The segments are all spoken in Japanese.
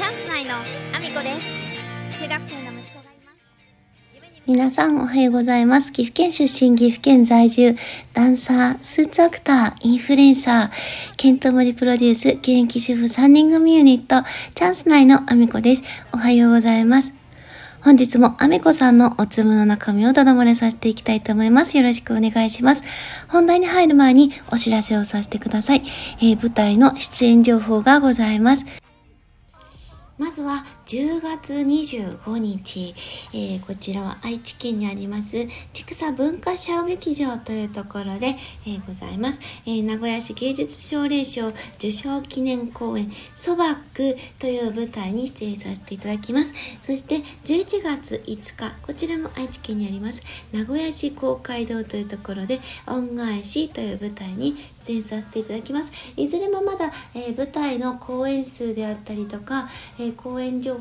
チャンス内のアミコです中学生の息子がいます皆さんおはようございます。岐阜県出身、岐阜県在住、ダンサー、スーツアクター、インフルエンサー、ケントモリプロデュース、現役主婦3人組ユニット、チャンス内のアミコです。おはようございます。本日もアミコさんのおつむの中身をただ漏れさせていきたいと思います。よろしくお願いします。本題に入る前にお知らせをさせてください。えー舞台の出演情報がございます。まずは10月25日、えーこちらは愛知県にあります千草文化小劇場というところで、えーございます、えー名古屋市芸術奨励賞受賞記念公演「そばく」という舞台に出演させていただきます。そして11月5日こちらも愛知県にあります名古屋市公会堂というところで「恩返し」という舞台に出演させていただきます。いずれもまだ、え舞台の公演数であったりとか、え公演情報、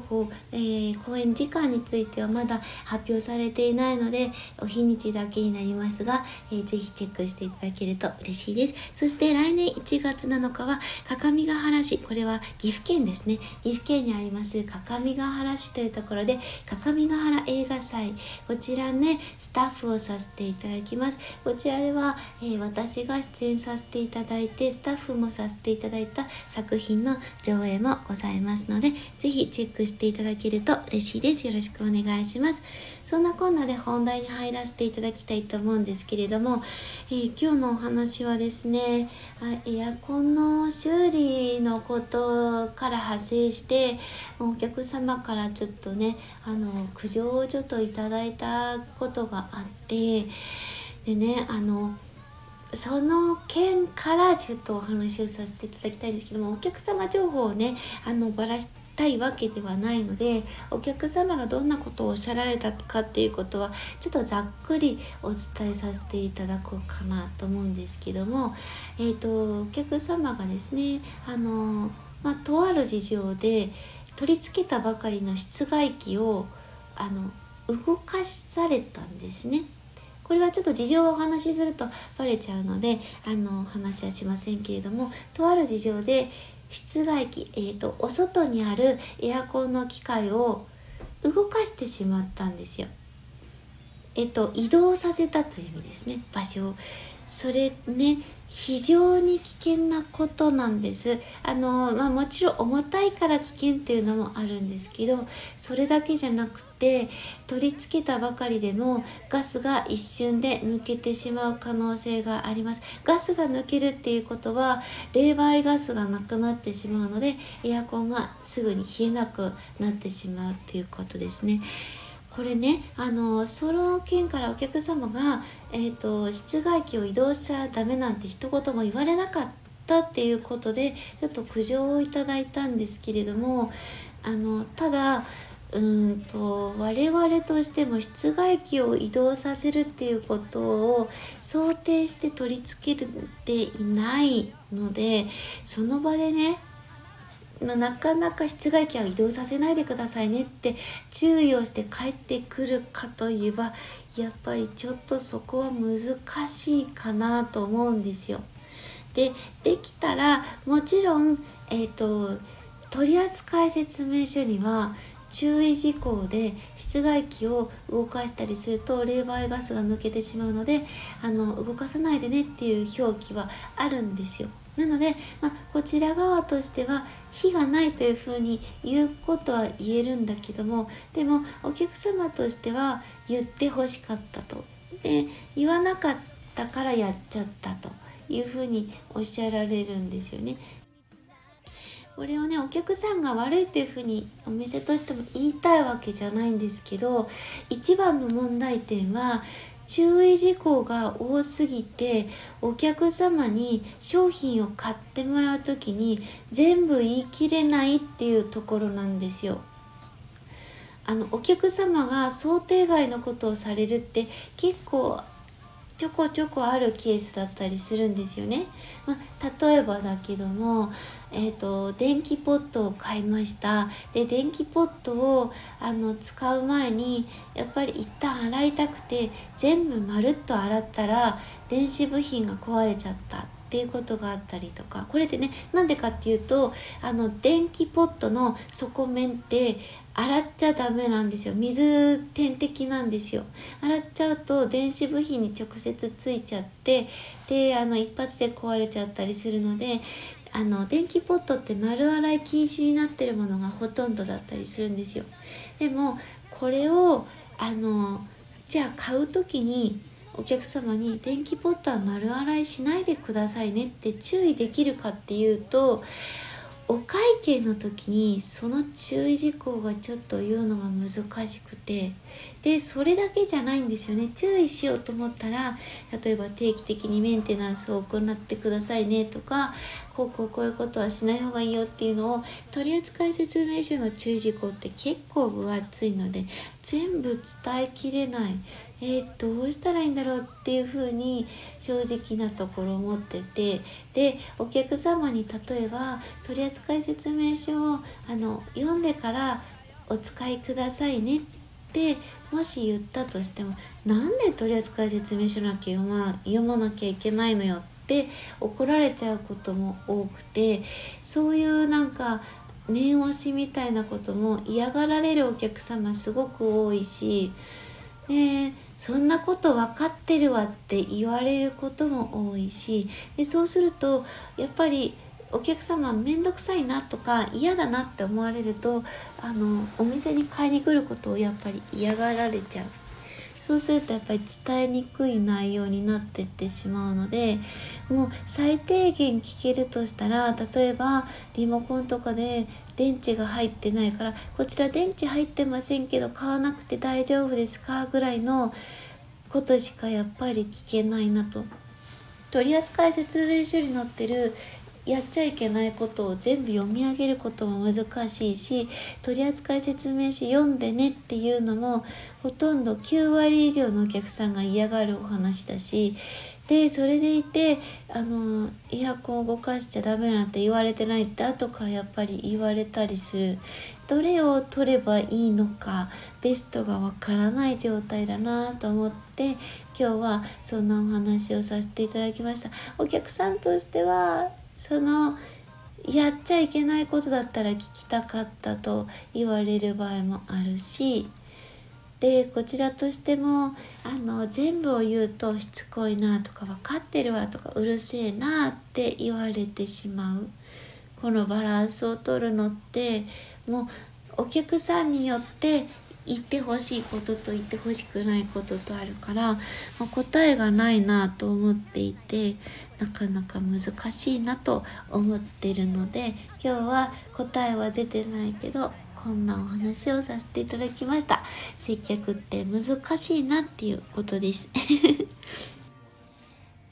えー公演時間についてはまだ発表されていないのでお日にちだけになりますが、えーぜひチェックしていただけると嬉しいです。そして来年1月7日は各務原市これは岐阜県ですね。岐阜県にあります各務原市というところで各務原映画祭こちらねスタッフをさせていただきます。こちらでは、えー私が出演させていただいてスタッフもさせていただいた作品の上映もございますのでぜひチェックしていただけると嬉しいです。よろしくお願いします。そんなこんなで本題に入らせていただきたいと思うんですけれども、えー今日のお話はですねあエアコンの修理のことから派生してお客様からちょっとねあの苦情をちょっといただいたことがあってでねあのその件からちょっとお話をさせていただきたいんですけどもお客様情報をねあのばらしたいわけではないのでお客様がどんなことをおっしゃられたかっていうことはちょっとざっくりお伝えさせていただこうかなと思うんですけども、えー、とお客様がですねあの、まあ、とある事情で取り付けたばかりの室外機をあの動かされたんですね。これはちょっと事情をお話しするとバレちゃうのであの話はしませんけれどもとある事情で室外機、えー、とお外にあるエアコンの機械を動かしてしまったんですよ。えっと、移動させたという意味ですね場所をそれね非常に危険なことなんです。あの、まあ、もちろん重たいから危険っていうのもあるんですけどそれだけじゃなくて取り付けたばかりでもガスが一瞬で抜けてしまう可能性があります。ガスが抜けるっていうことは冷媒ガスがなくなってしまうのでエアコンがすぐに冷えなくなってしまうっていうことですね。これねあのその件からお客様が、えー、と室外機を移動しちゃダメなんて一言も言われなかったっていうことでちょっと苦情をいただいたんですけれどもあのただうんと我々としても室外機を移動させるっていうことを想定して取り付けていないのでその場でねまあなかなか室外機は移動させないでくださいねって注意をして帰ってくるかといえばやっぱりちょっとそこは難しいかなと思うんですよ。でできたらもちろん、えー、と取扱説明書には注意事項で室外機を動かしたりすると冷媒ガスが抜けてしまうのであの動かさないでねっていう表記はあるんですよ。なので、まあ、こちら側としては火がないというふうに言うことは言えるんだけどもでもお客様としては言ってほしかったと。で言わなかったからやっちゃったというふうにおっしゃられるんですよね。これをねお客さんが悪いというふうにお店としても言いたいわけじゃないんですけど一番の問題点は注意事項が多すぎてお客様に商品を買ってもらう時に全部言い切れないっていうところなんですよ。あのお客様が想定外のことをされるって結構ちょこちょこあるケースだったりするんですよね。まあ、例えばだけども、えーと、電気ポットを買いましたで電気ポットをあの使う前にやっぱり一旦洗いたくて全部まるっと洗ったら電子部品が壊れちゃったっっていうことがあったりとか。これってねなんでかっていうとあの電気ポットの底面って洗っちゃダメなんですよ。水点滴なんですよ。洗っちゃうと電子部品に直接ついちゃってであの一発で壊れちゃったりするのであの電気ポットって丸洗い禁止になってるものがほとんどだったりするんですよ。でもこれをあのじゃあ買う時にお客様に電気ポットは丸洗いしないでくださいねって注意できるかっていうとお会計の時にその注意事項がちょっと言うのが難しくてでそれだけじゃないんですよね。注意しようと思ったら例えば定期的にメンテナンスを行ってくださいねとかこうこうこういうことはしない方がいいよっていうのを取扱説明書の注意事項って結構分厚いので全部伝えきれない。えー、どうしたらいいんだろうっていうふうに正直なところ思っててでお客様に例えば取扱説明書をあの読んでからお使いくださいねってもし言ったとしてもなんで取扱説明書なきゃ読ま読まなきゃいけないのよって怒られちゃうことも多くてそういうなんか念押しみたいなことも嫌がられるお客様すごく多いしでそんなこと分かってるわって言われることも多いしでそうするとやっぱりお客様面倒くさいなとか嫌だなって思われるとあのお店に買いに来ることをやっぱり嫌がられちゃう。そうするとやっぱり伝えにくい内容になってってしまうのでもう最低限聞けるとしたら例えばリモコンとかで電池が入ってないからこちら電池入ってませんけど買わなくて大丈夫ですか？ぐらいのことしかやっぱり聞けないなと。取扱説明書に載ってるやっちゃいけないことを全部読み上げることも難しいし取扱説明書読んでねっていうのもほとんど9割以上のお客さんが嫌がるお話だしでそれでいてあのエアコンを動かしちゃダメなんて言われてないって後からやっぱり言われたりする。どれを取ればいいのかベストがわからない状態だなと思って今日はそんなお話をさせていただきました。お客さんとしてはそのやっちゃいけないことだったら聞きたかったと言われる場合もあるしでこちらとしてもあの全部を言うとしつこいなとか分かってるわとかうるせえなって言われてしまう。このバランスを取るのってもうお客さんによって言ってほしいことと言ってほしくないこととあるから、まあ、答えがないなと思っていてなかなか難しいなと思ってるので今日は答えは出てないけどこんなお話をさせていただきました。接客って難しいなっていうことです。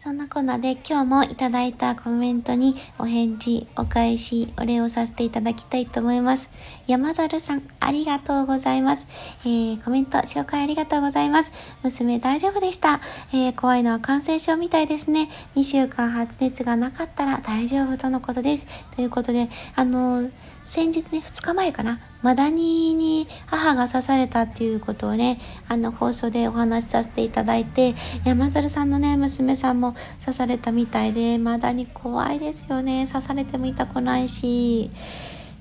そんなこんなで今日もいただいたコメントにお返事、お返し、お礼をさせていただきたいと思います。山猿さん、ありがとうございます。えー、コメント、紹介ありがとうございます。娘大丈夫でした。えー、怖いのは感染症みたいですね。2週間発熱がなかったら大丈夫とのことです。ということで、あのー先日ね、2日前かな、マダニに母が刺されたっていうことをね、あの放送でお話しさせていただいて、山猿さんのね、娘さんも刺されたみたいで、マダニ怖いですよね。刺されても痛くないし。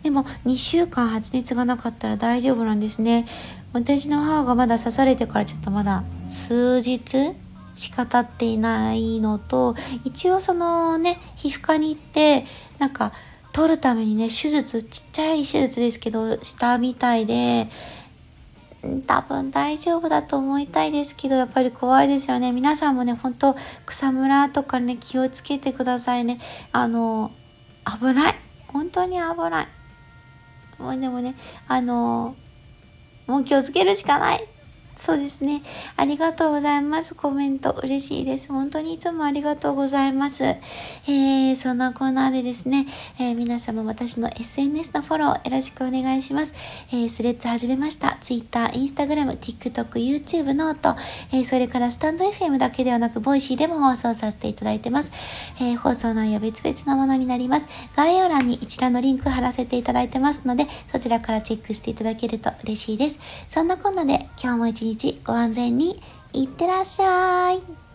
でも2週間発熱がなかったら大丈夫なんですね。私の母がまだ刺されてからちょっとまだ数日しか経っていないのと、一応そのね、皮膚科に行って、なんか取るためにね、手術、ちっちゃい手術ですけど、したみたいで、多分大丈夫だと思いたいですけど、やっぱり怖いですよね。皆さんもね、ほんと草むらとかね、気をつけてくださいね。あの、危ない。本当に危ない。もうでもね、あの、もう気をつけるしかない。そうですね。ありがとうございます。コメント嬉しいです。本当にいつもありがとうございます。えー、そんなコーナーでですね、えー、皆様私の SNS のフォローよろしくお願いします。えー、 Threads 始めました。Twitter、Instagram、TikTok、YouTube、 note、え、それからスタンド FM だけではなく、 Voicy でも放送させていただいてます。えー、放送内容別々のものになります。概要欄に一覧のリンク貼らせていただいてますので、そちらからチェックしていただけると嬉しいです。そんなこんなで今日も一日ご安全にいってらっしゃい。